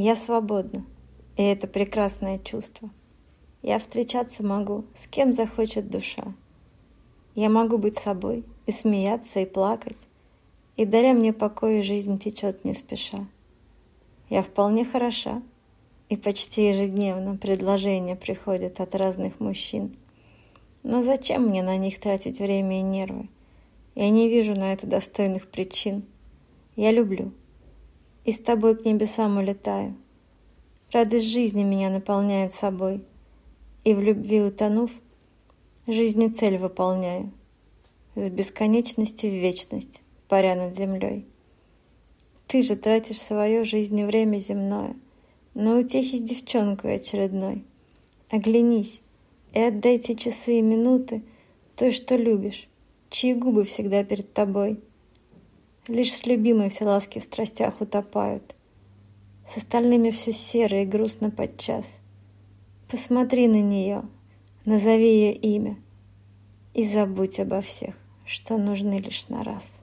Я свободна, и это прекрасное чувство. Я встречаться могу, с кем захочет душа. Я могу быть собой и смеяться, и плакать, и даря мне покой, жизнь течет не спеша. Я вполне хороша, и почти ежедневно предложения приходят от разных мужчин. Но зачем мне на них тратить время и нервы? Я не вижу на это достойных причин. Я люблю. И с тобой к небесам улетаю. Радость жизни меня наполняет собой. И в любви утонув, жизни цель выполняю. С бесконечности в вечность, паря над землей. Ты же тратишь свое жизнь и время земное — но утехи с девчонкой очередной. Оглянись и отдай те часы и минуты той, что любишь, чьи губы всегда перед тобой. Лишь с любимой все ласки в страстях утопают. С остальными все серо и грустно подчас. Посмотри на нее, назови ее имя и забудь обо всех, что нужны лишь на раз.